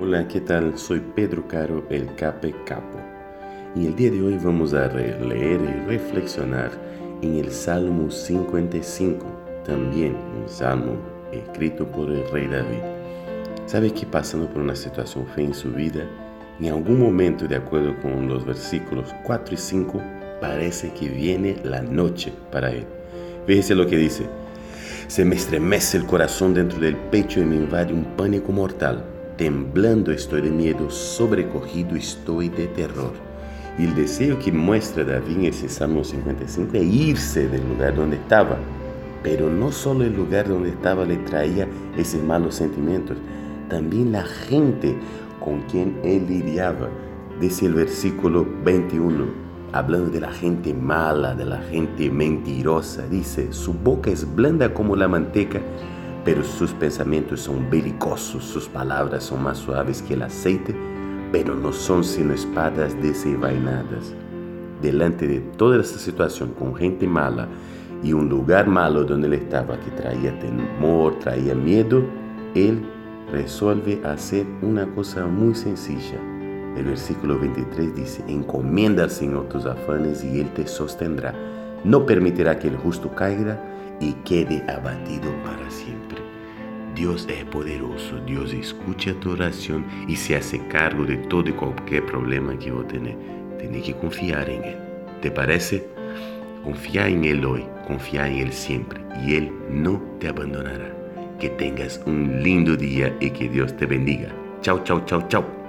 Hola, ¿qué tal? Soy Pedro Caro, el Cape Capo. Y el día de hoy vamos a leer y reflexionar en el Salmo 55, también un salmo escrito por el rey David. ¿Sabe que pasando por una situación fea en su vida, en algún momento, de acuerdo con los versículos 4 y 5, parece que viene la noche para él? Fíjese lo que dice. Se me estremece el corazón dentro del pecho y me invade un pánico mortal Temblando estoy de miedo, sobrecogido estoy de terror. Y el deseo que muestra David en ese Salmo 55 es irse del lugar donde estaba. Pero no solo el lugar donde estaba le traía esos malos sentimientos, también la gente con quien él lidiaba. Dice el versículo 21, hablando de la gente mala, de la gente mentirosa, dice, su boca es blanda como la manteca pero sus pensamientos son belicosos, sus palabras son más suaves que el aceite, pero no son sino espadas desenvainadas. Delante de toda esa situación, con gente mala y un lugar malo donde él estaba, que traía temor, traía miedo, él resuelve hacer una cosa muy sencilla. El versículo 23 dice, encomienda al Señor tus afanes y Él te sostendrá. No permitirá que el justo caiga y quede abatido para siempre. Dios es poderoso, Dios escucha tu oración y se hace cargo de todo y cualquier problema que vos tenés. Tienes que confiar en Él. ¿Te parece? Confía en Él hoy, confía en Él siempre y Él no te abandonará. Que tengas un lindo día y que Dios te bendiga. Chao, chao, chao, chao.